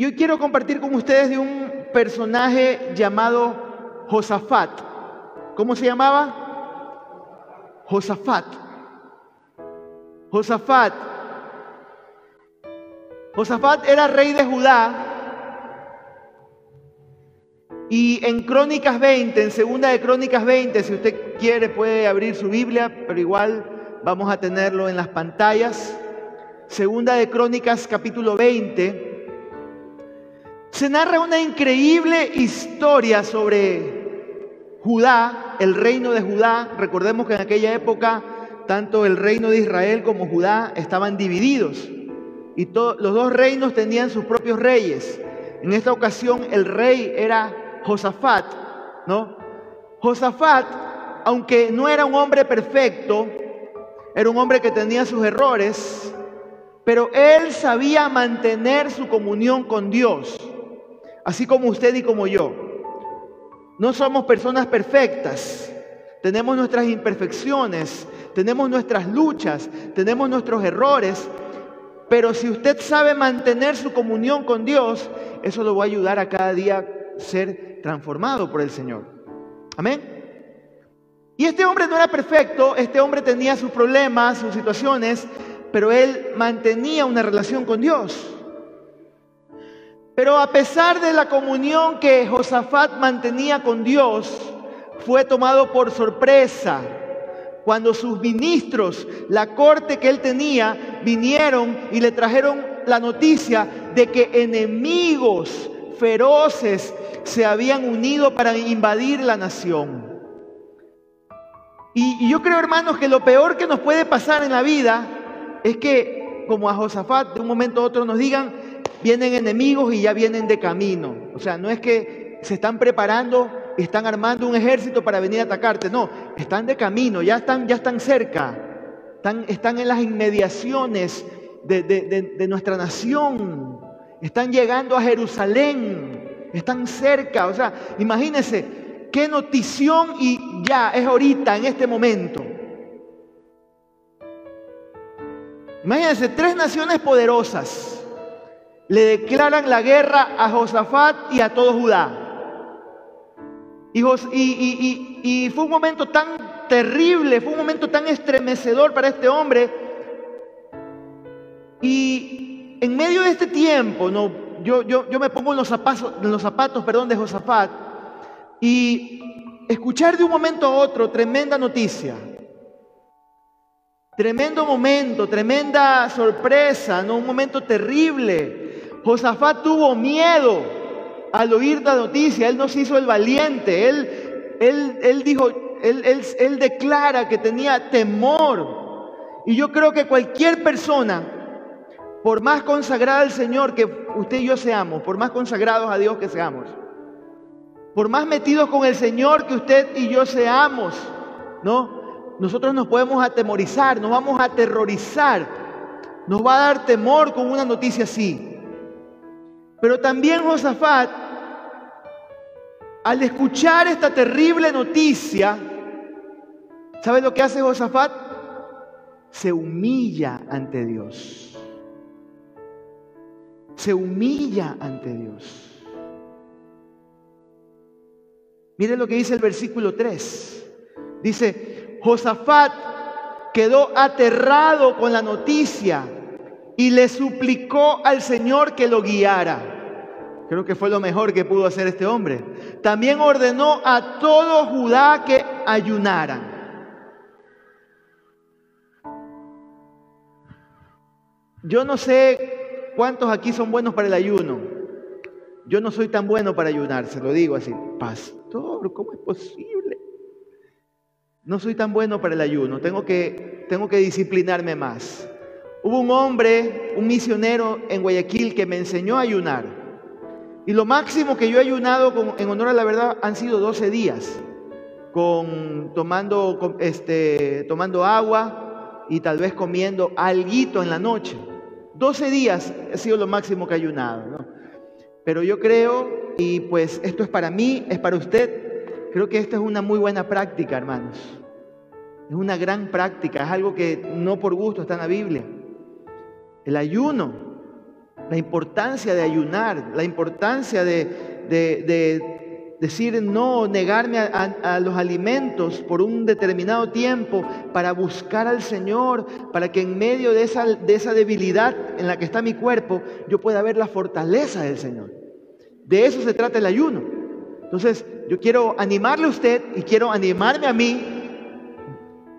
Y hoy quiero compartir con ustedes de un personaje llamado Josafat. ¿Cómo se llamaba? Josafat. Josafat. Josafat era rey de Judá. Y en Crónicas 20, en segunda de Crónicas 20, si usted quiere puede abrir su Biblia, pero igual vamos a tenerlo en las pantallas. Segunda de Crónicas capítulo 20 se narra una increíble historia sobre Judá, el reino de Judá. Recordemos que en aquella época tanto el reino de Israel como Judá estaban divididos y los dos reinos tenían sus propios reyes. En esta ocasión el rey era Josafat, ¿no? Josafat, aunque no era un hombre perfecto, era un hombre que tenía sus errores, pero él sabía mantener su comunión con Dios así como usted y como yo. No somos personas perfectas, tenemos nuestras imperfecciones, tenemos nuestras luchas, tenemos nuestros errores, pero si usted sabe mantener su comunión con Dios, eso lo va a ayudar a cada día ser transformado por el Señor. Amén. Y este hombre no era perfecto, este hombre tenía sus problemas, sus situaciones, pero él mantenía una relación con Dios. Pero a pesar de la comunión que Josafat mantenía con Dios, fue tomado por sorpresa cuando sus ministros, la corte que él tenía, vinieron y le trajeron la noticia de que enemigos feroces se habían unido para invadir la nación. Y, yo creo, hermanos, que lo peor que nos puede pasar en la vida es que, como a Josafat, de un momento a otro nos digan, vienen enemigos y ya vienen de camino. O sea, no es que se están preparando, están armando un ejército para venir a atacarte. No, están de camino, ya están, ya están cerca. Están, están en las inmediaciones de, de nuestra nación. Están llegando a Jerusalén. Están cerca. O sea, imagínense qué notición y ya es ahorita, en este momento. Imagínense, tres naciones poderosas le declaran la guerra a Josafat y a todo Judá. Y, fue un momento tan terrible, fue un momento tan estremecedor para este hombre. Y en medio de este tiempo, yo, me pongo en los zapatos, en los zapatos de Josafat y escuchar de un momento a otro tremenda noticia. Tremendo momento, tremenda sorpresa, un momento terrible. Josafat tuvo miedo al oír la noticia, él no se hizo el valiente, él, él, él dijo, él, él, declara que tenía temor. Y yo creo que cualquier persona, por más consagrada al Señor que usted y yo seamos, por más consagrados a Dios que seamos, por más metidos con el Señor que usted y yo seamos, ¿no? Nosotros nos podemos atemorizar, nos vamos a aterrorizar, nos va a dar temor con una noticia así. Pero también Josafat, al escuchar esta terrible noticia, ¿sabe lo que hace Josafat? Se humilla ante Dios. Se humilla ante Dios. Mire lo que dice el versículo 3. Dice, Josafat quedó aterrado con la noticia y le suplicó al Señor que lo guiara. Creo que fue lo mejor que pudo hacer este hombre. También ordenó a todo Judá que ayunaran. Yo no sé cuántos aquí son buenos para el ayuno. Yo no soy tan bueno para ayunar, se lo digo así. Pastor, ¿cómo es posible? No soy tan bueno para el ayuno, tengo que, tengo que disciplinarme más. Hubo un hombre, un misionero en Guayaquil que me enseñó a ayunar. Y lo máximo que yo he ayunado en honor a la verdad han sido 12 días, con, tomando, este, tomando agua y tal vez comiendo alguito en la noche. 12 días ha sido lo máximo que he ayunado. Pero yo creo, y pues esto es para mí, es para usted, creo que esta es una muy buena práctica, hermanos. Es una gran práctica, es algo que no por gusto está en la Biblia. El ayuno. la importancia de ayunar, la importancia de, decir no, negarme a, los alimentos por un determinado tiempo para buscar al Señor, para que en medio de esa, de esa debilidad en la que está mi cuerpo, yo pueda ver la fortaleza del Señor. De eso se trata el ayuno. Entonces, yo quiero animarle a usted y quiero animarme a mí.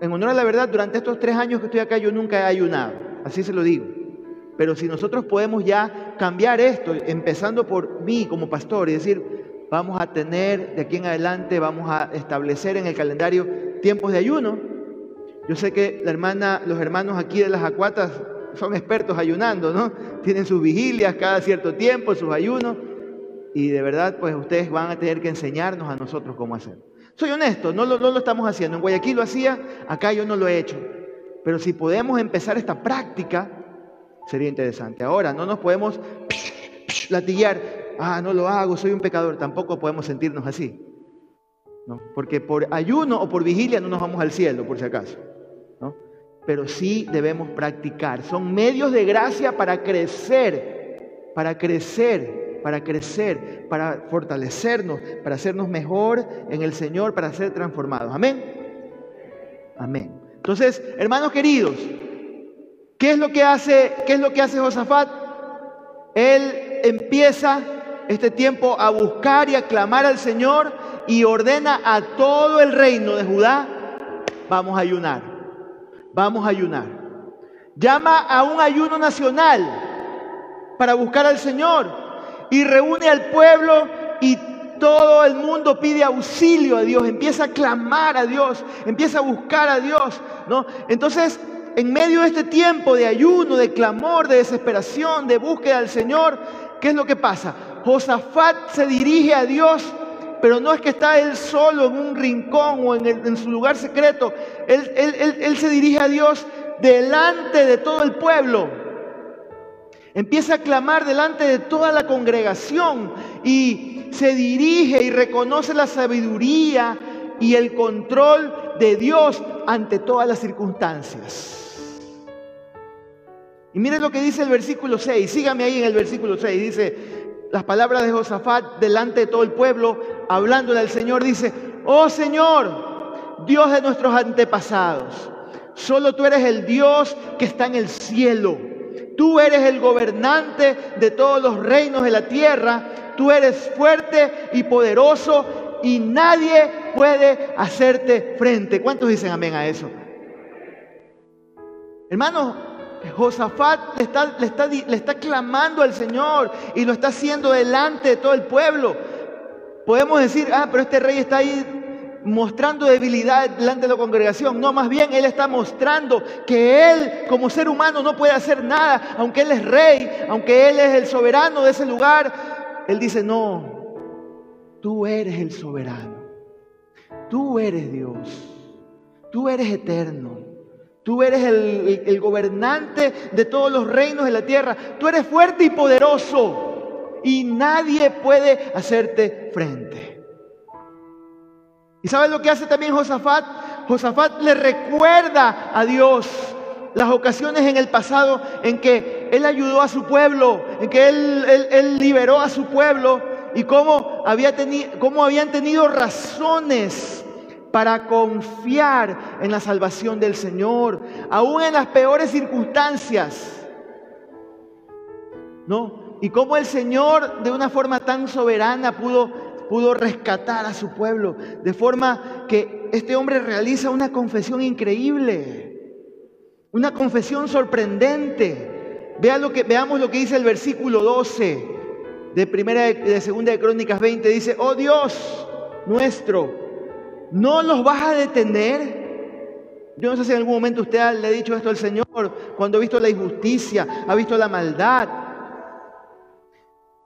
En honor a la verdad, durante estos tres años que estoy acá, yo nunca he ayunado. Así se lo digo. Pero si nosotros podemos ya cambiar esto, empezando por mí como pastor, y decir, vamos a tener de aquí en adelante, vamos a establecer en el calendario tiempos de ayuno. Yo sé que la hermana, los hermanos aquí de las acuatas son expertos ayunando, ¿no? Tienen sus vigilias cada cierto tiempo, sus ayunos, y de verdad, pues ustedes van a tener que enseñarnos a nosotros cómo hacer. Soy honesto, no lo, no lo estamos haciendo. En Guayaquil lo hacía, acá yo no lo he hecho. Pero si podemos empezar esta práctica, Sería interesante. Ahora, no nos podemos latillar, ah, no lo hago, soy un pecador. Tampoco podemos sentirnos así. ¿no? Porque por ayuno o por vigilia no nos vamos al cielo, por si acaso. ¿no? Pero sí debemos practicar. Son medios de gracia para crecer, para crecer, para crecer, para fortalecernos, para hacernos mejor en el Señor, para ser transformados. Amén. Amén. Entonces, hermanos queridos, ¿Qué es lo que hace, qué es lo que hace Josafat? Él empieza este tiempo a buscar y a clamar al Señor y ordena a todo el reino de Judá, vamos a ayunar, vamos a ayunar. Llama a un ayuno nacional para buscar al Señor y reúne al pueblo y todo el mundo pide auxilio a Dios, empieza a clamar a Dios, empieza a buscar a Dios, ¿no? Entonces, en medio de este tiempo de ayuno, de clamor, de desesperación, de búsqueda del Señor, ¿qué es lo que pasa? Josafat se dirige a Dios, pero no es que está él solo en un rincón o en, su lugar secreto. Él se dirige a Dios delante de todo el pueblo. Empieza a clamar delante de toda la congregación y se dirige y reconoce la sabiduría y el control de Dios ante todas las circunstancias. Y miren lo que dice el versículo 6, sígame ahí en el versículo 6, dice las palabras de Josafat delante de todo el pueblo, hablándole al Señor, dice, oh Señor, Dios de nuestros antepasados, solo tú eres el Dios que está en el cielo, tú eres el gobernante de todos los reinos de la tierra, tú eres fuerte y poderoso y nadie puede hacerte frente. ¿Cuántos dicen amén a eso? Hermanos, Josafat le está, le, está, le está clamando al Señor y lo está haciendo delante de todo el pueblo. Podemos decir, ah, pero este rey está ahí mostrando debilidad delante de la congregación. No, más bien Él está mostrando que Él como ser humano no puede hacer nada, aunque Él es rey, aunque Él es el soberano de ese lugar. Él dice, no, tú eres el soberano, tú eres Dios, tú eres eterno. Tú eres el, gobernante de todos los reinos de la tierra. Tú eres fuerte y poderoso. Y nadie puede hacerte frente. ¿Y sabes lo que hace también Josafat? Josafat le recuerda a Dios las ocasiones en el pasado en que Él ayudó a su pueblo, en que Él, liberó a su pueblo y cómo, había cómo habían tenido razones para confiar en la salvación del Señor, aún en las peores circunstancias. ¿No? Y cómo el Señor de una forma tan soberana pudo, pudo rescatar a su pueblo, de forma que este hombre realiza una confesión increíble, una confesión sorprendente. Vea lo que, veamos lo que dice el versículo 12 de primera de segunda de Crónicas 20 dice, "Oh Dios nuestro, no los vas a detener. Yo no sé si en algún momento usted le ha dicho esto al Señor cuando ha visto la injusticia, ha visto la maldad.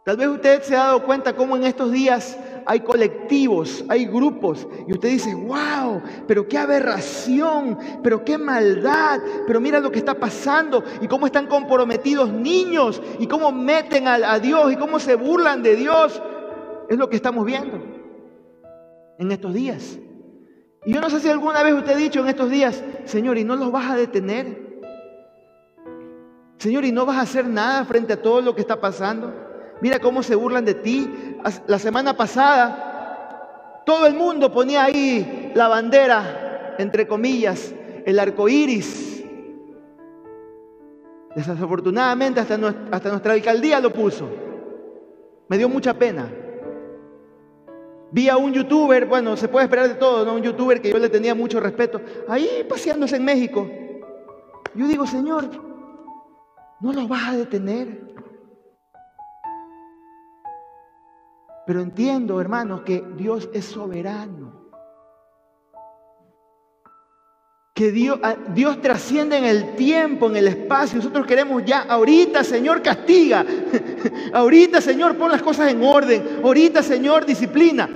Tal vez usted se ha dado cuenta cómo en estos días hay colectivos, hay grupos, y usted dice, wow, pero qué aberración, pero qué maldad, pero mira lo que está pasando, y cómo están comprometidos niños, y cómo meten a, a Dios, y cómo se burlan de Dios. Es lo que estamos viendo en estos días. Y yo no sé si alguna vez usted ha dicho en estos días, Señor, ¿y no los vas a detener? Señor, ¿y no vas a hacer nada frente a todo lo que está pasando? Mira cómo se burlan de ti. La semana pasada, todo el mundo ponía ahí la bandera, entre comillas, el arco iris. Desafortunadamente, hasta, hasta nuestra alcaldía lo puso. Me dio mucha pena. Vi a un youtuber, bueno, se puede esperar de todo, ¿no? Un youtuber que yo le tenía mucho respeto, ahí paseándose en México. Yo digo, Señor, no lo vas a detener. Pero entiendo, hermanos, que Dios es soberano. Que Dios, ah, Dios trasciende en el tiempo, en el espacio. Nosotros queremos ya, ahorita, Señor, castiga. ahorita, Señor, pon las cosas en orden. Ahorita, Señor, disciplina.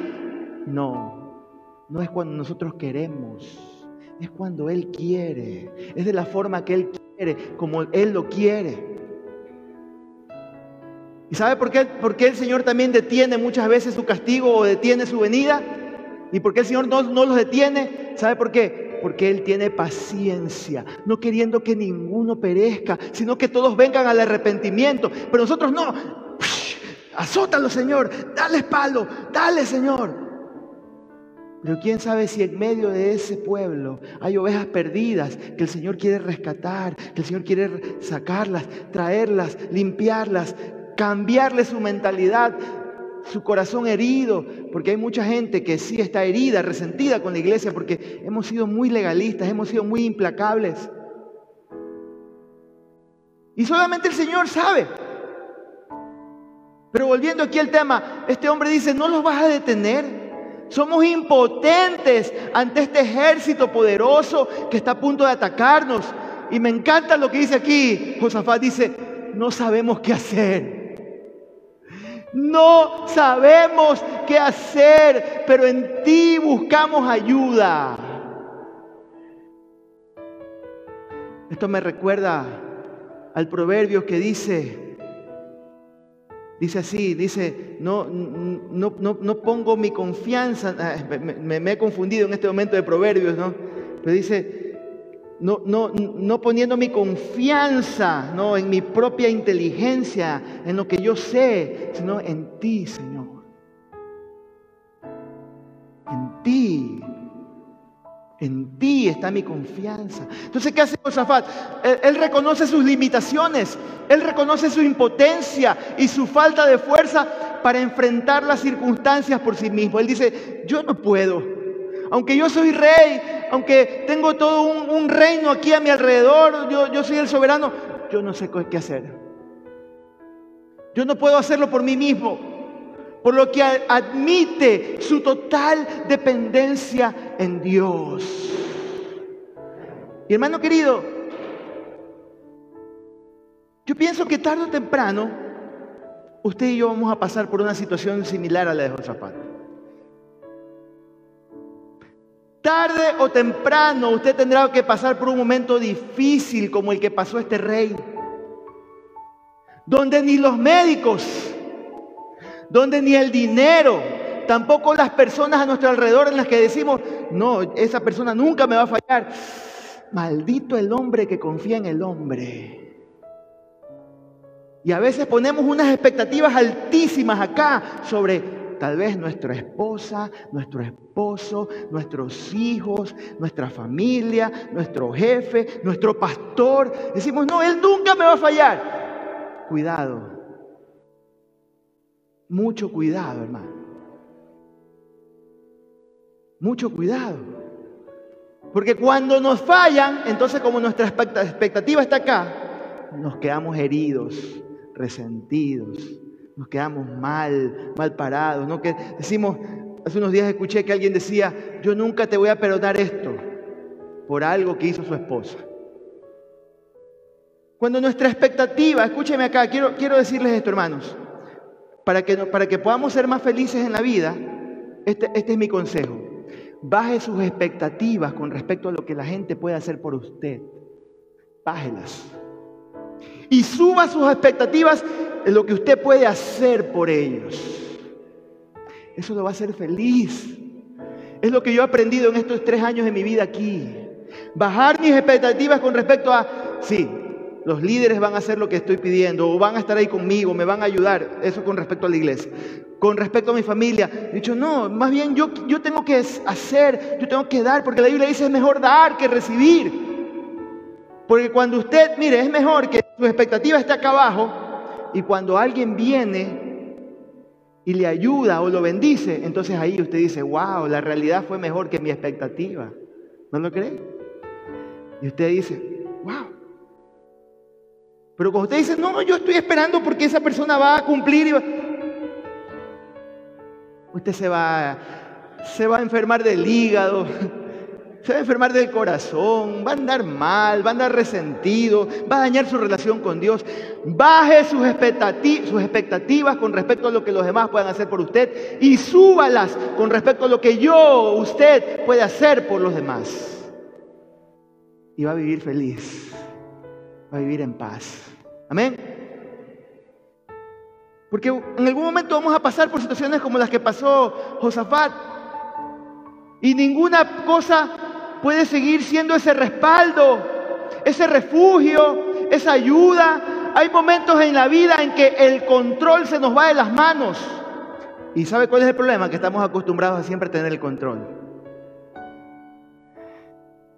No, no es cuando nosotros queremos, es cuando Él quiere, es de la forma que Él quiere, como Él lo quiere. ¿Y sabe por qué, por qué el Señor también detiene muchas veces su castigo o detiene su venida? ¿Y por qué el Señor no, no los detiene? ¿Sabe por qué? Porque Él tiene paciencia, no queriendo que ninguno perezca, sino que todos vengan al arrepentimiento. Pero nosotros no. Azótalo, Señor. Dale palo. Dale, Señor. Pero quién sabe si en medio de ese pueblo hay ovejas perdidas que el Señor quiere rescatar, que el Señor quiere sacarlas, traerlas, limpiarlas, cambiarle su mentalidad, su corazón herido, porque hay mucha gente que sí está herida, resentida con la iglesia, porque hemos sido muy legalistas, hemos sido muy implacables. Y solamente el Señor sabe. Pero volviendo aquí al tema, este hombre dice, no los vas a detener. Somos impotentes ante este ejército poderoso que está a punto de atacarnos. Y me encanta lo que dice aquí. Josafat dice, no sabemos qué hacer. No sabemos qué hacer, pero en ti buscamos ayuda. Esto me recuerda al proverbio que dice, Dice así, dice, no, no, no, pongo mi confianza, ah, me, he confundido en este momento de proverbios, ¿no? Pero dice, no, no, no poniendo mi confianza ¿no? en mi propia inteligencia, en lo que yo sé, sino en ti, Señor. En ti. En ti está mi confianza. Entonces, ¿qué hace Josafat? Él, reconoce sus limitaciones, él reconoce su impotencia y su falta de fuerza para enfrentar las circunstancias por sí mismo. Él dice, yo no puedo. Aunque yo soy rey, aunque tengo todo un, reino aquí a mi alrededor, yo, yo soy el soberano, yo no sé qué hacer. Yo no puedo hacerlo por mí mismo por lo que admite su total dependencia en Dios. Y hermano querido, yo pienso que tarde o temprano usted y yo vamos a pasar por una situación similar a la de Josafat. Tarde o temprano usted tendrá que pasar por un momento difícil como el que pasó este rey, donde ni los médicos, donde ni el dinero, tampoco las personas a nuestro alrededor en las que decimos, no, esa persona nunca me va a fallar. Maldito el hombre que confía en el hombre. Y a veces ponemos unas expectativas altísimas acá sobre tal vez nuestra esposa, nuestro esposo, nuestros hijos, nuestra familia, nuestro jefe, nuestro pastor. Decimos, no, él nunca me va a fallar. Cuidado, mucho cuidado, hermano. Mucho cuidado. Porque cuando nos fallan, entonces como nuestra expectativa está acá, nos quedamos heridos, resentidos, nos quedamos mal, mal parados. ¿no? Que decimos, hace unos días escuché que alguien decía, yo nunca te voy a perdonar esto por algo que hizo su esposa. Cuando nuestra expectativa, escúcheme acá, quiero, quiero decirles esto, hermanos para que, para que podamos ser más felices en la vida, este, este es mi consejo. Baje sus expectativas con respecto a lo que la gente puede hacer por usted. Bájelas. Y suba sus expectativas en lo que usted puede hacer por ellos. Eso lo va a hacer feliz. Es lo que yo he aprendido en estos tres años de mi vida aquí. Bajar mis expectativas con respecto a, sí, los líderes van a hacer lo que estoy pidiendo, o van a estar ahí conmigo, me van a ayudar. Eso con respecto a la iglesia. Con respecto a mi familia, he dicho, no, más bien yo, yo tengo que hacer, yo tengo que dar, porque la Biblia dice es mejor dar que recibir. Porque cuando usted, mire, es mejor que su expectativa esté acá abajo, y cuando alguien viene y le ayuda o lo bendice, entonces ahí usted dice, wow, la realidad fue mejor que mi expectativa. ¿No lo cree? Y usted dice, wow. Pero cuando usted dice, no, yo estoy esperando porque esa persona va a cumplir, y usted se va, se va a enfermar del hígado, se va a enfermar del corazón, va a andar mal, va a andar resentido, va a dañar su relación con Dios. Baje sus expectativas, sus expectativas con respecto a lo que los demás puedan hacer por usted y súbalas con respecto a lo que yo, usted, puede hacer por los demás. Y va a vivir feliz, va a vivir en paz. Amén. Porque en algún momento vamos a pasar por situaciones como las que pasó Josafat. Y ninguna cosa puede seguir siendo ese respaldo, ese refugio, esa ayuda. Hay momentos en la vida en que el control se nos va de las manos. ¿Y sabe cuál es el problema? Que estamos acostumbrados a siempre tener el control.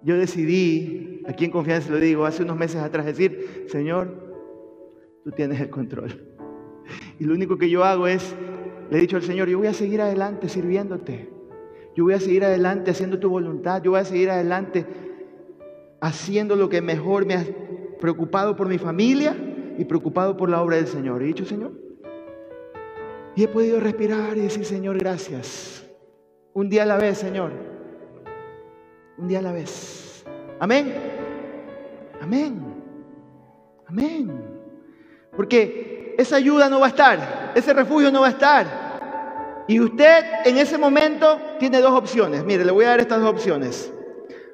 Yo decidí, aquí en confianza lo digo, hace unos meses atrás decir, Señor, tú tienes el control. Y lo único que yo hago es, le he dicho al Señor, yo voy a seguir adelante sirviéndote. Yo voy a seguir adelante haciendo tu voluntad. Yo voy a seguir adelante haciendo lo que mejor me ha preocupado por mi familia y preocupado por la obra del Señor. He dicho, Señor. Y he podido respirar y decir, Señor, gracias. Un día a la vez, Señor. Un día a la vez. Amén. Amén. Amén. Porque esa ayuda no va a estar, ese refugio no va a estar. Y usted en ese momento tiene dos opciones. Mire, le voy a dar estas dos opciones.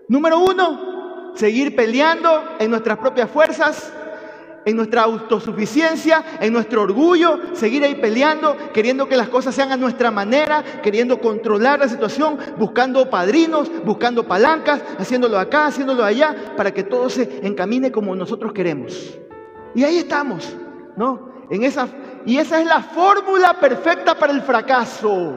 Número uno, seguir peleando en nuestras propias fuerzas, en nuestra autosuficiencia, en nuestro orgullo, seguir ahí peleando, queriendo que las cosas sean a nuestra manera, queriendo controlar la situación, buscando padrinos, buscando palancas, haciéndolo acá, haciéndolo allá, para que todo se encamine como nosotros queremos. Y ahí estamos. ¿no? Y esa es la fórmula perfecta para el fracaso.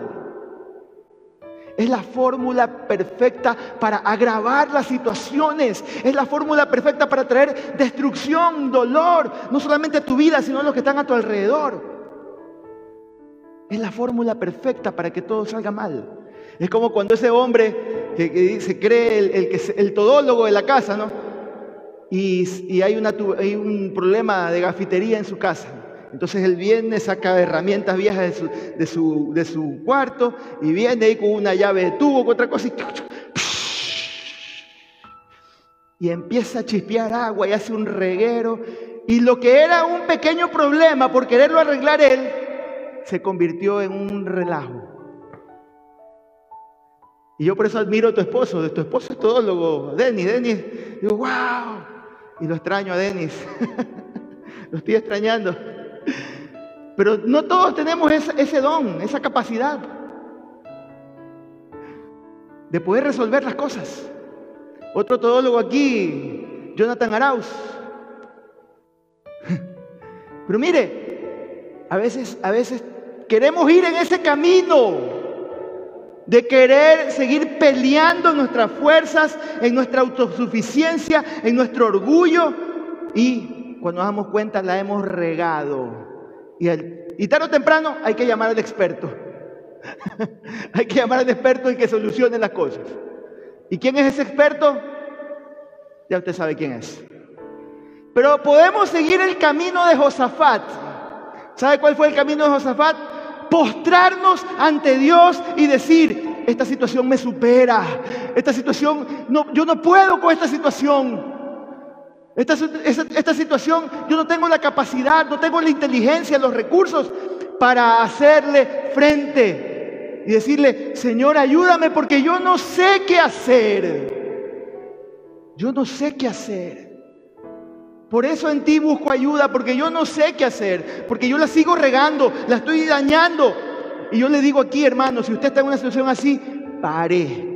Es la fórmula perfecta para agravar las situaciones. Es la fórmula perfecta para traer destrucción, dolor, no solamente a tu vida, sino a los que están a tu alrededor. Es la fórmula perfecta para que todo salga mal. Es como cuando ese hombre que, se cree el, todólogo de la casa, ¿no? y, hay, un problema de gafitería en su casa. Entonces él viene, saca herramientas viejas de su, cuarto y viene ahí con una llave de tubo, con otra cosa y, y empieza a chispear agua y hace un reguero. Y lo que era un pequeño problema por quererlo arreglar él, se convirtió en un relajo. Y yo por eso admiro a tu esposo. Tu esposo es todólogo, Denis. Denis, digo, wow. Y lo extraño a Denis. lo estoy extrañando. Pero no todos tenemos ese, don, esa capacidad de poder resolver las cosas. Otro todólogo aquí, Jonathan Arauz. Pero mire, a veces, a veces queremos ir en ese camino de querer seguir peleando nuestras fuerzas, en nuestra autosuficiencia, en nuestro orgullo y cuando nos damos cuenta la hemos regado. Y, y tarde o temprano hay que llamar al experto. hay que llamar al experto y que solucione las cosas. ¿Y quién es ese experto? Ya usted sabe quién es. Pero podemos seguir el camino de Josafat. ¿Sabe cuál fue el camino de Josafat? postrarnos ante Dios y decir, esta situación me supera, esta situación, no, yo no puedo con esta situación. Esta, situación, yo no tengo la capacidad, no tengo la inteligencia, los recursos para hacerle frente y decirle, Señor, ayúdame porque yo no sé qué hacer. Yo no sé qué hacer. Por eso en ti busco ayuda, porque yo no sé qué hacer, porque yo la sigo regando, la estoy dañando. Y yo le digo aquí, hermano, si usted está en una situación así, pare.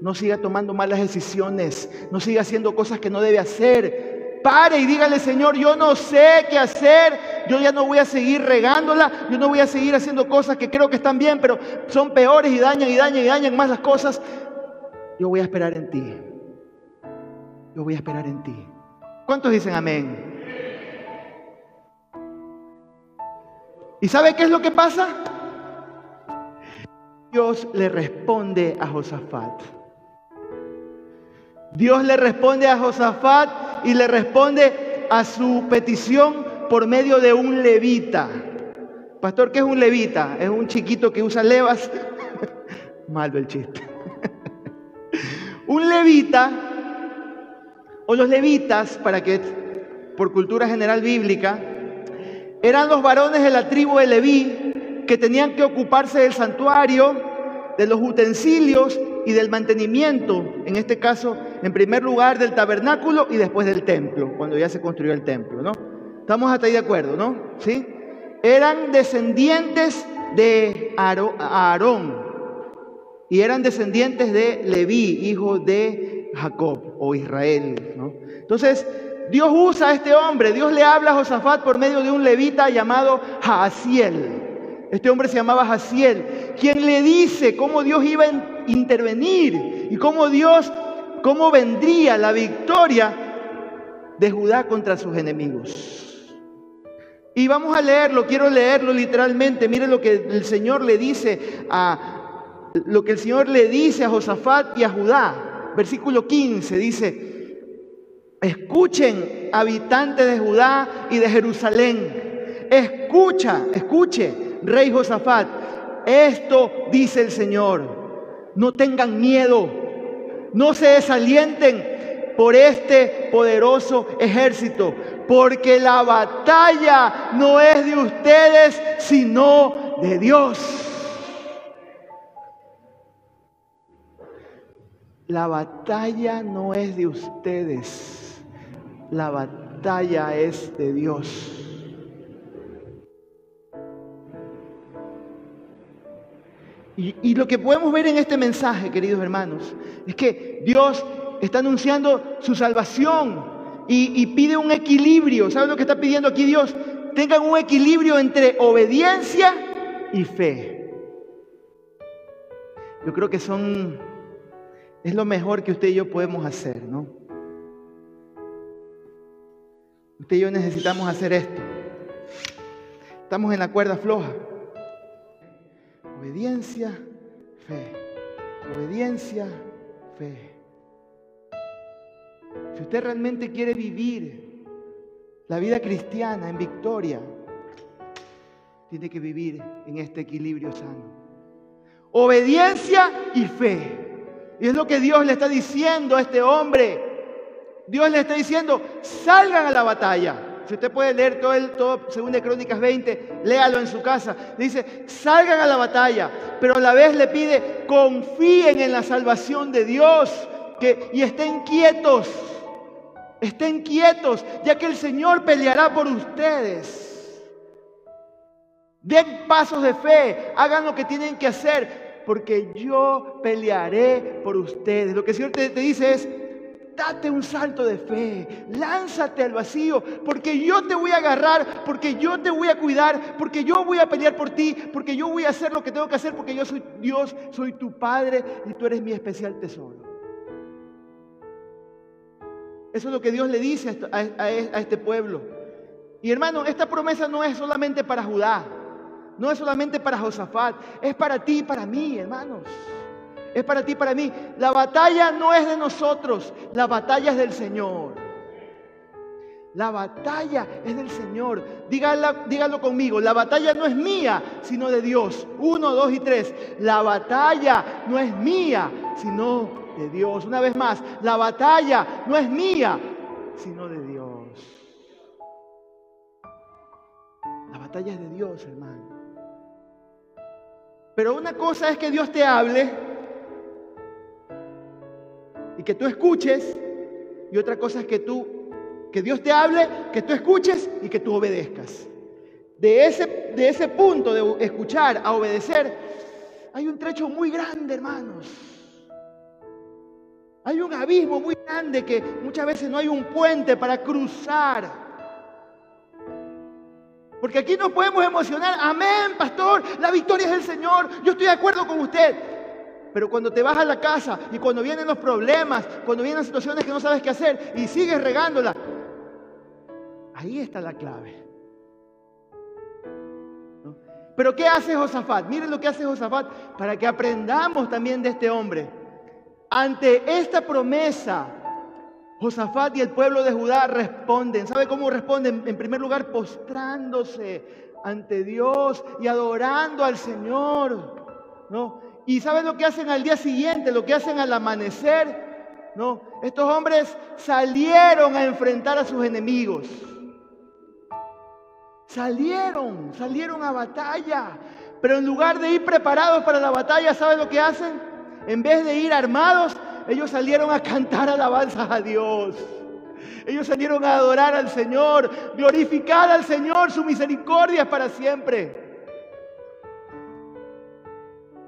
No siga tomando malas decisiones, no siga haciendo cosas que no debe hacer. pare y dígale, Señor, yo no sé qué hacer, yo ya no voy a seguir regándola, yo no voy a seguir haciendo cosas que creo que están bien, pero son peores y dañan y dañan y dañan más las cosas. Yo voy a esperar en ti. Yo voy a esperar en ti. ¿Cuántos dicen amén? ¿Y sabe qué es lo que pasa? Dios le responde a Josafat. Dios le responde a Josafat y le responde a su petición por medio de un levita. Pastor, ¿qué es un levita? Es un chiquito que usa levas. Malo el chiste. un levita, o los levitas, para que, por cultura general bíblica, eran los varones de la tribu de Leví que tenían que ocuparse del santuario, de los utensilios y del mantenimiento, en este caso, en primer lugar del tabernáculo y después del templo, cuando ya se construyó el templo, ¿no? Estamos hasta ahí de acuerdo, ¿no? ¿Sí? Eran descendientes de Aarón y eran descendientes de Leví, hijo de Jacob o Israel, ¿no? Entonces, Dios usa a este hombre, Dios le habla a Josafat por medio de un levita llamado Jaasiel. Este hombre se llamaba Jaasiel, quien le dice cómo Dios iba a intervenir y cómo Dios, cómo vendría la victoria de Judá contra sus enemigos. Y vamos a leerlo, quiero leerlo literalmente. Mire lo que el Señor le dice a lo que el Señor le dice a Josafat y a Judá. Versículo 15 dice, Escuchen, habitantes de Judá y de Jerusalén. Escucha, escuche, rey Josafat. Esto dice el Señor. No tengan miedo. No se desalienten por este poderoso ejército. Porque la batalla no es de ustedes, sino de Dios. La batalla no es de ustedes la batalla es de Dios. Y, lo que podemos ver en este mensaje, queridos hermanos, es que Dios está anunciando su salvación y, y pide un equilibrio. ¿Saben lo que está pidiendo aquí Dios? Tengan un equilibrio entre obediencia y fe. Yo creo que son, es lo mejor que usted y yo podemos hacer, ¿no? Usted y yo necesitamos hacer esto. Estamos en la cuerda floja. Obediencia, fe. Obediencia, fe. Si usted realmente quiere vivir la vida cristiana en victoria, tiene que vivir en este equilibrio sano. Obediencia y fe. Y es lo que Dios le está diciendo a este hombre. Dios le está diciendo, salgan a la batalla. Si usted puede leer todo el todo de Crónicas 20, léalo en su casa. Dice, salgan a la batalla, pero a la vez le pide, confíen en la salvación de Dios que, y estén quietos. Estén quietos, ya que el Señor peleará por ustedes. Den pasos de fe, hagan lo que tienen que hacer, porque yo pelearé por ustedes. Lo que el Señor te dice es, date un salto de fe, lánzate al vacío, porque yo te voy a agarrar, porque yo te voy a cuidar, porque yo voy a pelear por ti, porque yo voy a hacer lo que tengo que hacer, porque yo soy Dios, soy tu Padre y tú eres mi especial tesoro. Eso es lo que Dios le dice a, este pueblo. Y hermano, esta promesa no es solamente para Judá, no es solamente para Josafat, es para ti y para mí, hermanos es para ti, para mí. La batalla no es de nosotros, la batalla es del Señor. La batalla es del Señor. Dígalo, dígalo conmigo, la batalla no es mía, sino de Dios. Uno, dos y tres. La batalla no es mía, sino de Dios. Una vez más, la batalla no es mía, sino de Dios. La batalla es de Dios, hermano. Pero una cosa es que Dios te hable y que tú escuches. Y otra cosa es que tú, que Dios te hable, que tú escuches y que tú obedezcas. De ese, de ese punto de escuchar a obedecer, hay un trecho muy grande, hermanos. Hay un abismo muy grande que muchas veces no hay un puente para cruzar. Porque aquí nos podemos emocionar. Amén, pastor. La victoria es del Señor. Yo estoy de acuerdo con usted. Pero cuando te vas a la casa y cuando vienen los problemas, cuando vienen situaciones que no sabes qué hacer y sigues regándola, ahí está la clave. Pero ¿qué hace Josafat? Miren lo que hace Josafat para que aprendamos también de este hombre. Ante esta promesa, Josafat y el pueblo de Judá responden. ¿Sabe cómo responden? En primer lugar, postrándose ante Dios y adorando al Señor. ¿no? ¿Y saben lo que hacen al día siguiente? Lo que hacen al amanecer. No, estos hombres salieron a enfrentar a sus enemigos. Salieron, salieron a batalla. Pero en lugar de ir preparados para la batalla, ¿saben lo que hacen? En vez de ir armados, ellos salieron a cantar alabanzas a Dios. Ellos salieron a adorar al Señor, glorificar al Señor, su misericordia es para siempre.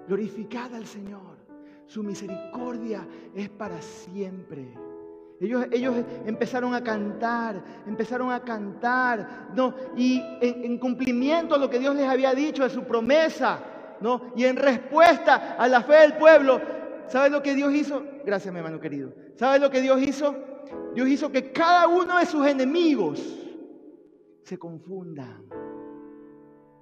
Glorificad al Señor, su misericordia es para siempre. Ellos, ellos, empezaron a cantar, empezaron a cantar, ¿no? Y en, en, cumplimiento a lo que Dios les había dicho, de su promesa, ¿no? Y en respuesta a la fe del pueblo, ¿sabes lo que Dios hizo? Gracias, mi hermano querido. ¿Sabes lo que Dios hizo? Dios hizo que cada uno de sus enemigos se confundan,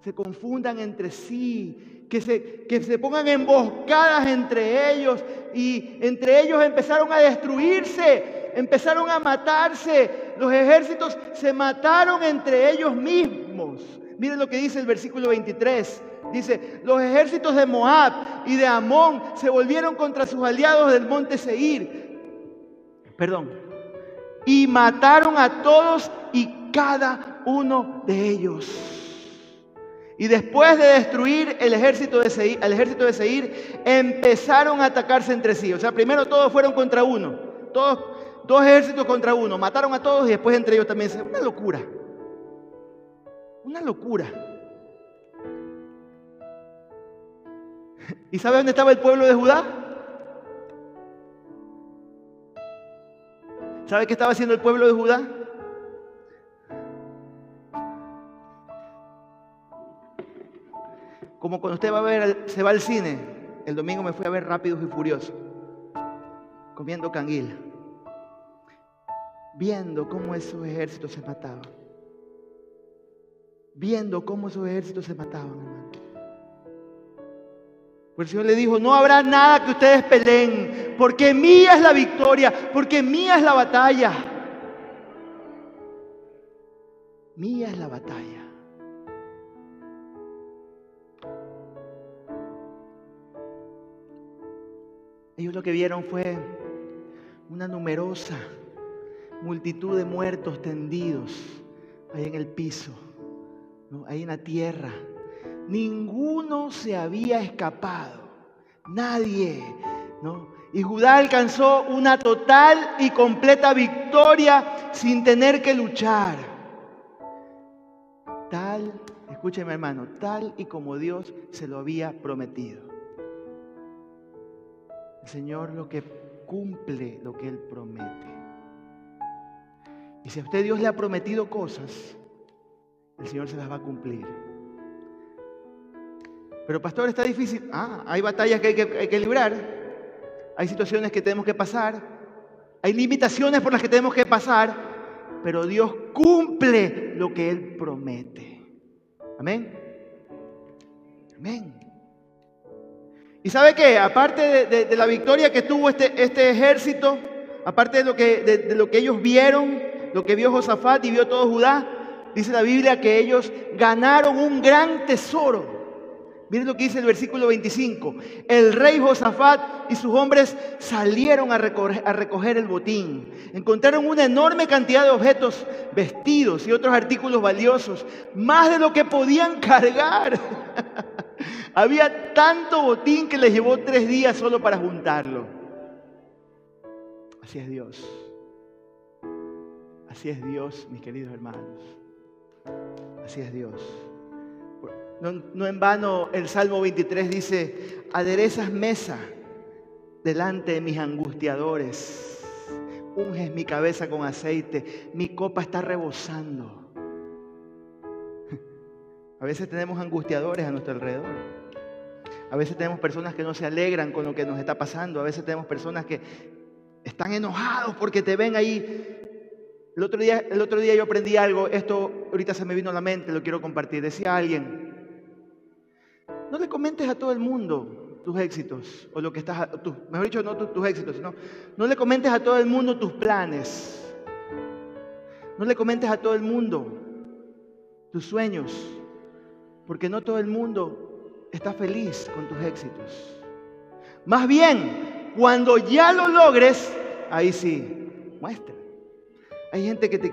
se confundan entre sí, que se, que se pongan emboscadas entre ellos y entre ellos empezaron a destruirse, empezaron a matarse, los ejércitos se mataron entre ellos mismos. Miren lo que dice el versículo 23. Dice, los ejércitos de Moab y de Amón se volvieron contra sus aliados del monte Seir. Perdón. Y mataron a todos y cada uno de ellos. Y después de destruir el ejército de Seir, el ejército de Seir, empezaron a atacarse entre sí. O sea, primero todos fueron contra uno. Todos, dos ejércitos contra uno. Mataron a todos y después entre ellos también. Una locura. Una locura. ¿Y sabe dónde estaba el pueblo de Judá? ¿Sabe qué estaba haciendo el pueblo de Judá? Como cuando usted va a ver, se va al cine. El domingo me fui a ver Rápidos y Furiosos, comiendo canguila, viendo cómo esos ejércitos se mataban, viendo cómo esos ejércitos se mataban, hermano. Pues el Señor le dijo, no habrá nada que ustedes peleen, porque mía es la victoria, porque mía es la batalla. Mía es la batalla. Lo que vieron fue una numerosa multitud de muertos tendidos ahí en el piso, ahí en la tierra. Ninguno se había escapado, nadie. Y Judá alcanzó una total y completa victoria sin tener que luchar. Tal, escúcheme hermano, tal y como Dios se lo había prometido. El Señor lo que cumple lo que Él promete. Y si a usted Dios le ha prometido cosas, el Señor se las va a cumplir. Pero pastor, está difícil. Ah, hay batallas que hay, que hay que librar. Hay situaciones que tenemos que pasar. Hay limitaciones por las que tenemos que pasar. Pero Dios cumple lo que Él promete. Amén. Amén. ¿Y sabe qué? Aparte de, la victoria que tuvo este, este ejército, aparte de lo, que, de lo que ellos vieron, lo que vio Josafat y vio todo Judá, dice la Biblia que ellos ganaron un gran tesoro. Miren lo que dice el versículo 25. El rey Josafat y sus hombres salieron a recoger, a recoger, el botín. Encontraron una enorme cantidad de objetos, vestidos y otros artículos valiosos, más de lo que podían cargar. Había tanto botín que les llevó tres días solo para juntarlo. Así es Dios. Así es Dios, mis queridos hermanos. Así es Dios. No, en vano el Salmo 23 dice, aderezas mesa delante de mis angustiadores. Unges mi cabeza con aceite, mi copa está rebosando. A veces tenemos angustiadores a nuestro alrededor. A veces tenemos personas que no se alegran con lo que nos está pasando. A veces tenemos personas que están enojados porque te ven ahí. El otro día, el otro día yo aprendí algo, esto ahorita se me vino a la mente, lo quiero compartir. Decía alguien, no le comentes a todo el mundo tus éxitos, o lo que estás, mejor dicho, no tus, tus éxitos, sino no le comentes a todo el mundo tus planes. No le comentes a todo el mundo tus sueños, porque no todo el mundo está feliz con tus éxitos. Más bien, cuando ya lo logres, ahí sí, muestra. Hay gente que, te,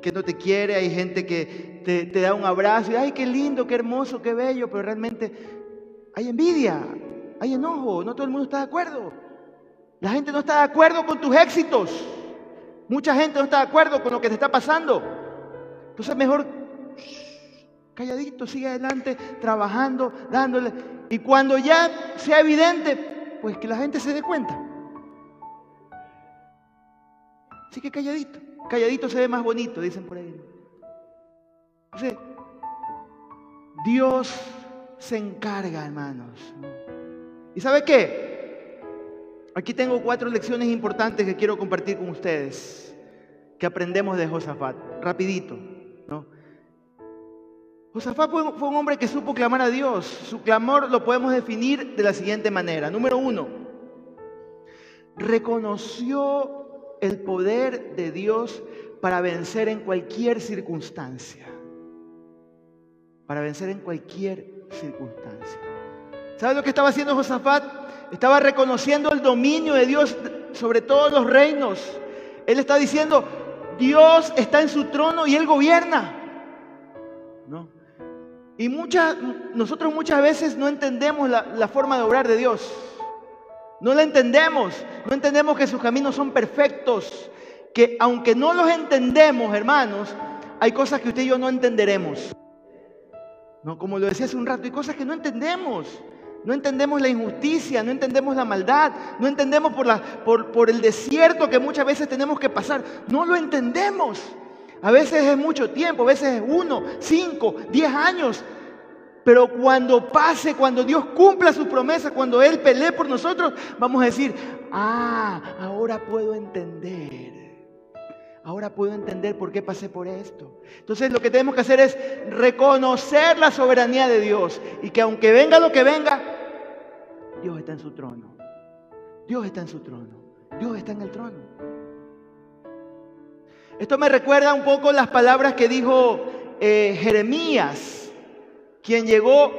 que no te quiere, hay gente que te, te da un abrazo y, ay, qué lindo, qué hermoso, qué bello, pero realmente hay envidia, hay enojo, no todo el mundo está de acuerdo. La gente no está de acuerdo con tus éxitos. Mucha gente no está de acuerdo con lo que te está pasando. Entonces mejor calladito, sigue adelante, trabajando, dándole. Y cuando ya sea evidente, pues que la gente se dé cuenta. Así que calladito, calladito se ve más bonito, dicen por ahí. Entonces, Dios se encarga, hermanos. ¿Y sabe qué? Aquí tengo cuatro lecciones importantes que quiero compartir con ustedes, que aprendemos de Josafat, rapidito. Josafat fue, un hombre que supo clamar a Dios. Su clamor lo podemos definir de la siguiente manera. Número uno, reconoció el poder de Dios para vencer en cualquier circunstancia. Para vencer en cualquier circunstancia. ¿Sabe lo que estaba haciendo Josafat? Estaba reconociendo el dominio de Dios sobre todos los reinos. Él está diciendo, Dios está en su trono y Él gobierna. ¿No? Y muchas, nosotros muchas veces no entendemos la, la forma de obrar de Dios. No la entendemos. No entendemos que sus caminos son perfectos. Que aunque no los entendemos, hermanos, hay cosas que usted y yo no entenderemos. No, como lo decía hace un rato, hay cosas que no entendemos. No entendemos la injusticia, no entendemos la maldad, no entendemos por, la, por, por el desierto que muchas veces tenemos que pasar. No lo entendemos. A veces es mucho tiempo, a veces es uno, cinco, diez años. Pero cuando pase, cuando Dios cumpla sus promesas, cuando Él pelee por nosotros, vamos a decir, ah, ahora puedo entender. Ahora puedo entender por qué pasé por esto. Entonces lo que tenemos que hacer es reconocer la soberanía de Dios y que aunque venga lo que venga, Dios está en su trono. Dios está en su trono. Dios está en el trono. Esto me recuerda un poco las palabras que dijo eh, Jeremías, quien llegó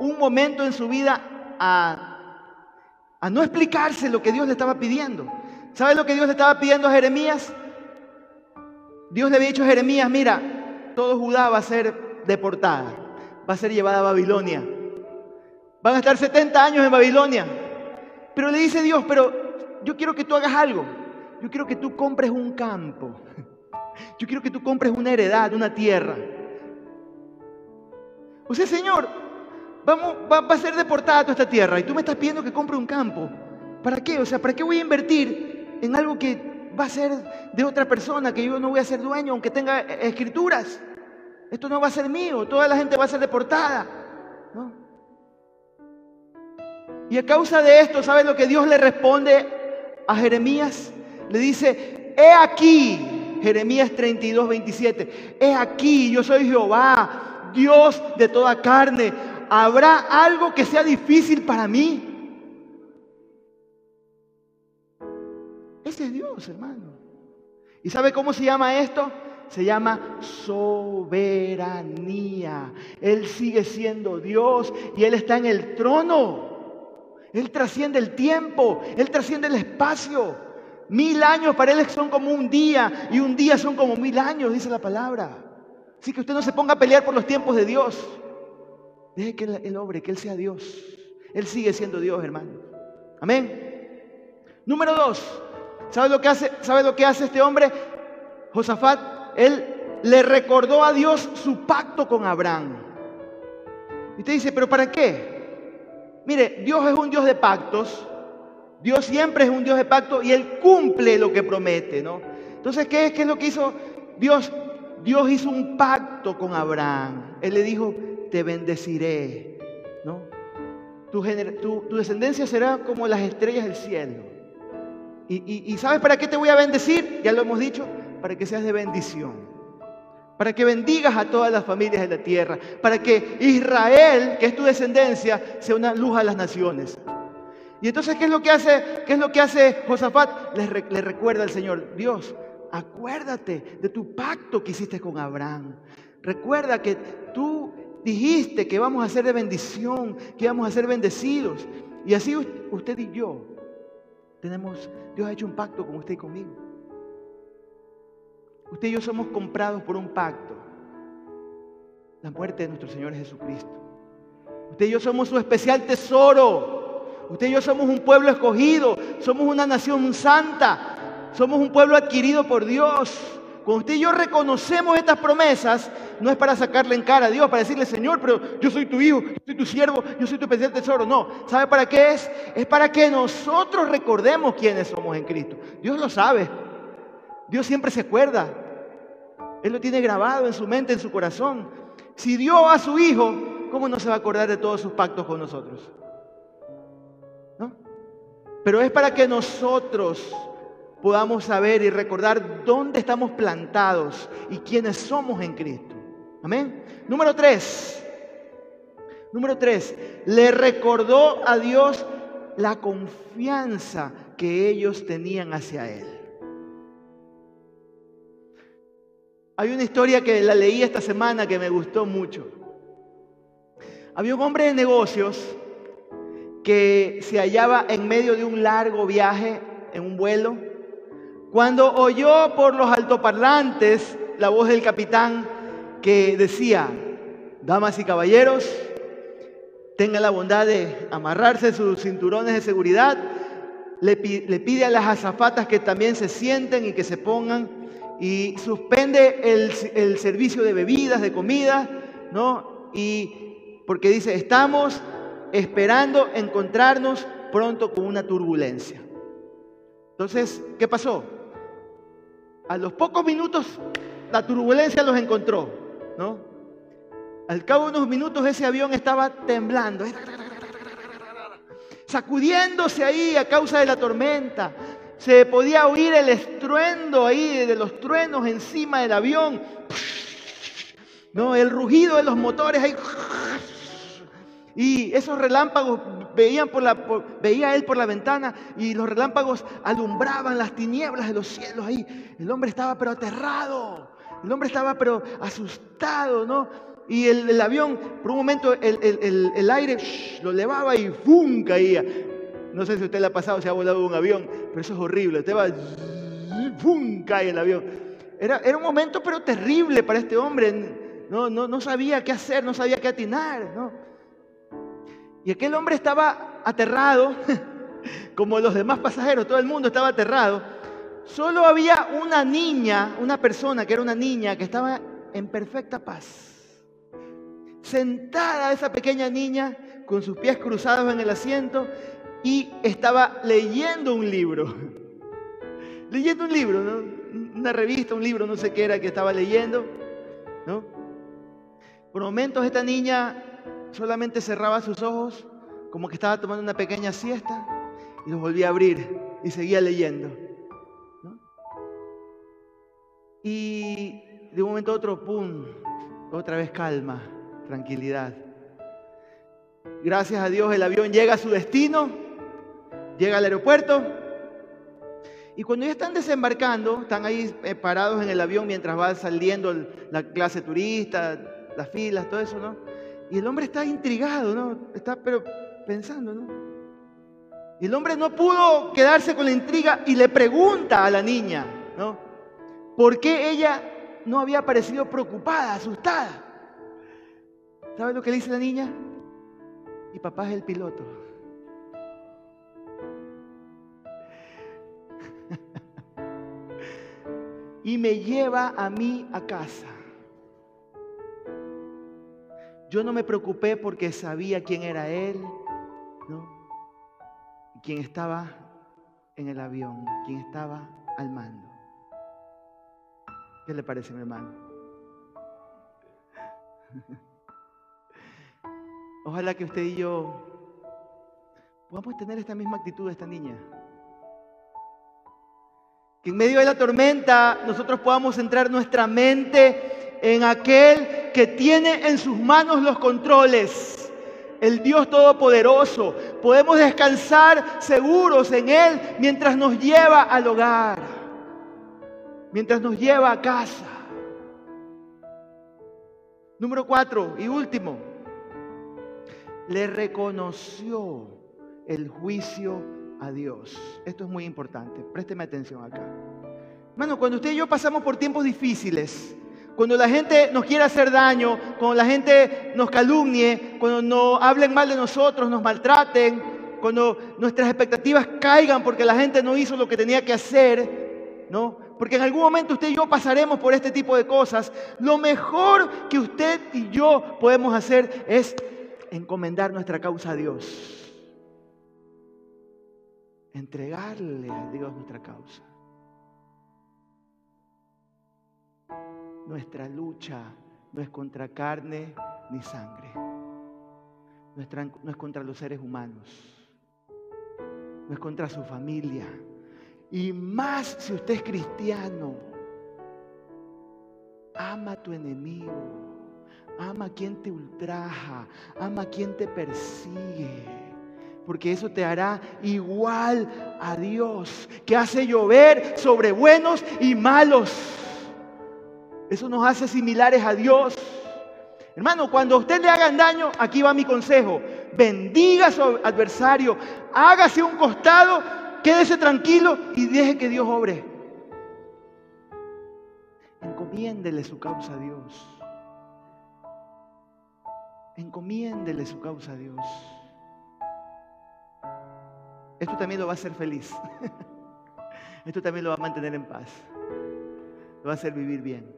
un momento en su vida a, a no explicarse lo que Dios le estaba pidiendo. ¿Sabe lo que Dios le estaba pidiendo a Jeremías? Dios le había dicho a Jeremías, mira, todo Judá va a ser deportada, va a ser llevada a Babilonia. Van a estar 70 años en Babilonia. Pero le dice Dios, pero yo quiero que tú hagas algo. Yo quiero que tú compres un campo. Yo quiero que tú compres una heredad, una tierra. O sea, Señor, vamos, va, a ser deportada toda esta tierra y tú me estás pidiendo que compre un campo. ¿Para qué? O sea, ¿para qué voy a invertir en algo que va a ser de otra persona, que yo no voy a ser dueño, aunque tenga eh, escrituras? Esto no va a ser mío, toda la gente va a ser deportada. Y a causa de esto, ¿sabes lo que Dios le responde a Jeremías? Le dice, he aquí, Jeremías 32, 27. Es aquí, yo soy Jehová, Dios de toda carne. ¿Habrá algo que sea difícil para mí? Ese es Dios, hermano. ¿Y sabe cómo se llama esto? Se llama soberanía. Él sigue siendo Dios y Él está en el trono. Él trasciende el tiempo, Él trasciende el espacio. Mil años para Él son como un día y un día son como mil años, dice la palabra. Así que usted no se ponga a pelear por los tiempos de Dios. Deje que Él, obre, que Él sea Dios. Él sigue siendo Dios, hermano. Amén. Número dos. ¿Sabe lo que hace, sabe lo que hace este hombre? Josafat, él le recordó a Dios su pacto con Abraham. Y usted dice, ¿pero para qué? Mire, Dios es un Dios de pactos Dios siempre es un Dios de pacto y Él cumple lo que promete, ¿no? Entonces, ¿qué es, qué es lo que hizo Dios? Dios hizo un pacto con Abraham. Él le dijo, te bendeciré, ¿no? Tu, descendencia será como las estrellas del cielo. Y, y ¿sabes para qué te voy a bendecir? Ya lo hemos dicho, para que seas de bendición para que bendigas a todas las familias de la tierra, para que Israel, que es tu descendencia, sea una luz a las naciones. Y entonces, ¿qué es lo que hace, qué es lo que hace Josafat? Le, recuerda al Señor, Dios, acuérdate de tu pacto que hiciste con Abraham. Recuerda que tú dijiste que vamos a ser de bendición, que vamos a ser bendecidos. Y así usted y yo tenemos, Dios ha hecho un pacto con usted y conmigo. Usted y yo somos comprados por un pacto. La muerte de nuestro Señor Jesucristo. Usted y yo somos su especial tesoro. Usted y yo somos un pueblo escogido, somos una nación santa, somos un pueblo adquirido por Dios. Cuando usted y yo reconocemos estas promesas, no es para sacarle en cara a Dios, para decirle, Señor, pero yo soy tu hijo, yo soy tu siervo, yo soy tu especial tesoro. No, ¿sabe para qué es? Es para que nosotros recordemos quiénes somos en Cristo. Dios lo sabe. Dios siempre se acuerda. Él lo tiene grabado en su mente, en su corazón. Si dio a su hijo, ¿cómo no se va a acordar de todos sus pactos con nosotros? Pero es para que nosotros podamos saber y recordar dónde estamos plantados y quiénes somos en Cristo. Amén. Número tres. Número tres. Le recordó a Dios la confianza que ellos tenían hacia Él. Hay una historia que la leí esta semana que me gustó mucho. Había un hombre de negocios que se hallaba en medio de un largo viaje en un vuelo, cuando oyó por los altoparlantes la voz del capitán que decía, damas y caballeros, tengan la bondad de amarrarse sus cinturones de seguridad, le, pide a las azafatas que también se sienten y que se pongan y suspende el, el servicio de bebidas, de comida, ¿no? Y porque dice, estamos esperando encontrarnos pronto con una turbulencia. Entonces, ¿qué pasó? A los pocos minutos la turbulencia los encontró, ¿no? Al cabo de unos minutos ese avión estaba temblando, sacudiéndose ahí a causa de la tormenta. Se podía oír el estruendo ahí de los truenos encima del avión. ¿No? El rugido de los motores ahí y esos relámpagos veía él por la ventana y los relámpagos alumbraban las tinieblas de los cielos ahí. El hombre estaba pero aterrado, el hombre estaba pero asustado, ¿no? Y el, avión, por un momento, el, aire lo levaba y ¡fum! caía. No sé si usted le ha pasado, se ha volado un avión, pero eso es horrible. Usted va, ¡fum! cae el avión. Era, era un momento pero terrible para este hombre. No, no, no sabía qué hacer, no sabía qué atinar, ¿no? Y aquel hombre estaba aterrado, como los demás pasajeros, todo el mundo estaba aterrado. Solo había una niña, una persona que era una niña que estaba en perfecta paz. Sentada esa pequeña niña con sus pies cruzados en el asiento y estaba leyendo un libro. leyendo un libro, una revista, un libro, no sé qué era que estaba leyendo. ¿no? Por momentos esta niña solamente cerraba sus ojos como que estaba tomando una pequeña siesta y los volvía a abrir y seguía leyendo. Y de un momento a otro, ¡pum! Otra vez calma, tranquilidad. Gracias a Dios el avión llega a su destino, llega al aeropuerto. Y cuando ya están desembarcando, están ahí eh, parados en el avión mientras va saliendo la clase turista, las filas, todo eso, ¿no? Y el hombre está intrigado, ¿no? Está pero pensando, ¿no? Y el hombre no pudo quedarse con la intriga y le pregunta a la niña, ¿no? ¿Por qué ella no había parecido preocupada, asustada? ¿Sabe lo que le dice la niña? Y papá es el piloto. y me lleva a mí a casa. Yo no me preocupé porque sabía quién era Él, ¿no? quién estaba en el avión, quien estaba al mando. ¿Qué le parece, mi hermano? Ojalá que usted y yo podamos tener esta misma actitud de esta niña. Que en medio de la tormenta nosotros podamos centrar nuestra mente en aquel que tiene en sus manos los controles, el Dios Todopoderoso. Podemos descansar seguros en Él mientras nos lleva al hogar, mientras nos lleva a casa. Número cuatro y último, le reconoció el juicio a Dios. Esto es muy importante, présteme atención acá. Hermano, cuando usted y yo pasamos por tiempos difíciles, cuando la gente nos quiere hacer daño, cuando la gente nos calumnie, cuando nos hablen mal de nosotros, nos maltraten, cuando nuestras expectativas caigan porque la gente no hizo lo que tenía que hacer, ¿no? Porque en algún momento usted y yo pasaremos por este tipo de cosas. Lo mejor que usted y yo podemos hacer es encomendar nuestra causa a Dios entregarle a Dios nuestra causa. Nuestra lucha no es contra carne ni sangre. Nuestra, no es contra los seres humanos. No es contra su familia. Y más si usted es cristiano. Ama a tu enemigo. Ama a quien te ultraja. Ama a quien te persigue porque eso te hará igual a Dios, que hace llover sobre buenos y malos. Eso nos hace similares a Dios. Hermano, cuando a usted le hagan daño, aquí va mi consejo. Bendiga a su adversario, hágase un costado, quédese tranquilo y deje que Dios obre. Encomiéndele su causa a Dios. Encomiéndele su causa a Dios. Esto también lo va a hacer feliz. Esto también lo va a mantener en paz. Lo va a hacer vivir bien.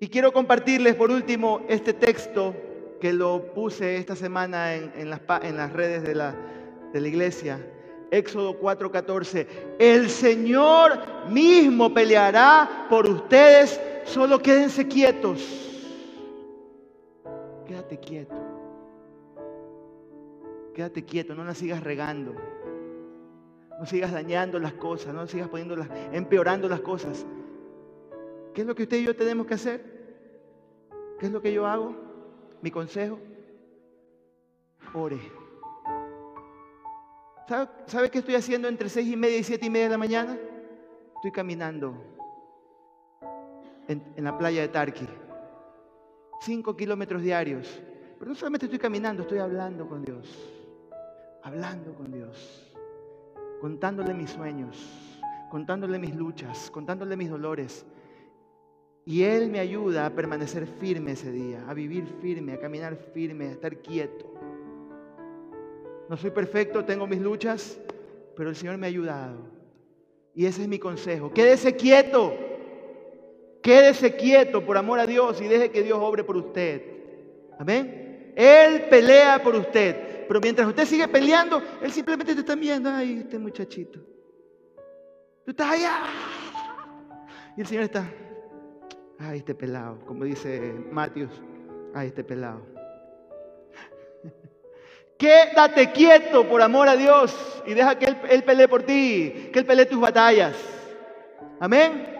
Y quiero compartirles por último este texto que lo puse esta semana en, las, las, redes de la, la iglesia. Éxodo 4:14. El Señor mismo peleará por ustedes, solo quédense quietos. Quédate quieto. Quédate quieto, no las sigas regando. No sigas dañando las cosas, no sigas poniéndolas, empeorando las cosas. ¿Qué es lo que usted y yo tenemos que hacer? ¿Qué es lo que yo hago? Mi consejo, ore. ¿Sabe, qué estoy haciendo entre seis y media y siete y media de la mañana? Estoy caminando en, en la playa de Tarqui. Cinco kilómetros diarios. Pero no solamente estoy caminando, estoy hablando con Dios hablando con Dios, contándole mis sueños, contándole mis luchas, contándole mis dolores. Y Él me ayuda a permanecer firme ese día, a vivir firme, a caminar firme, a estar quieto. No soy perfecto, tengo mis luchas, pero el Señor me ha ayudado. Y ese es mi consejo. Quédese quieto. Quédese quieto por amor a Dios y deje que Dios obre por usted. Amén. Él pelea por usted. Pero mientras usted sigue peleando, él simplemente te está viendo, ay, este muchachito. Tú estás allá. Y el Señor está, ay, este pelado, como dice Matius, ay, este pelado. Quédate quieto por amor a Dios y deja que él, él pelee por ti, que Él pelee tus batallas. Amén.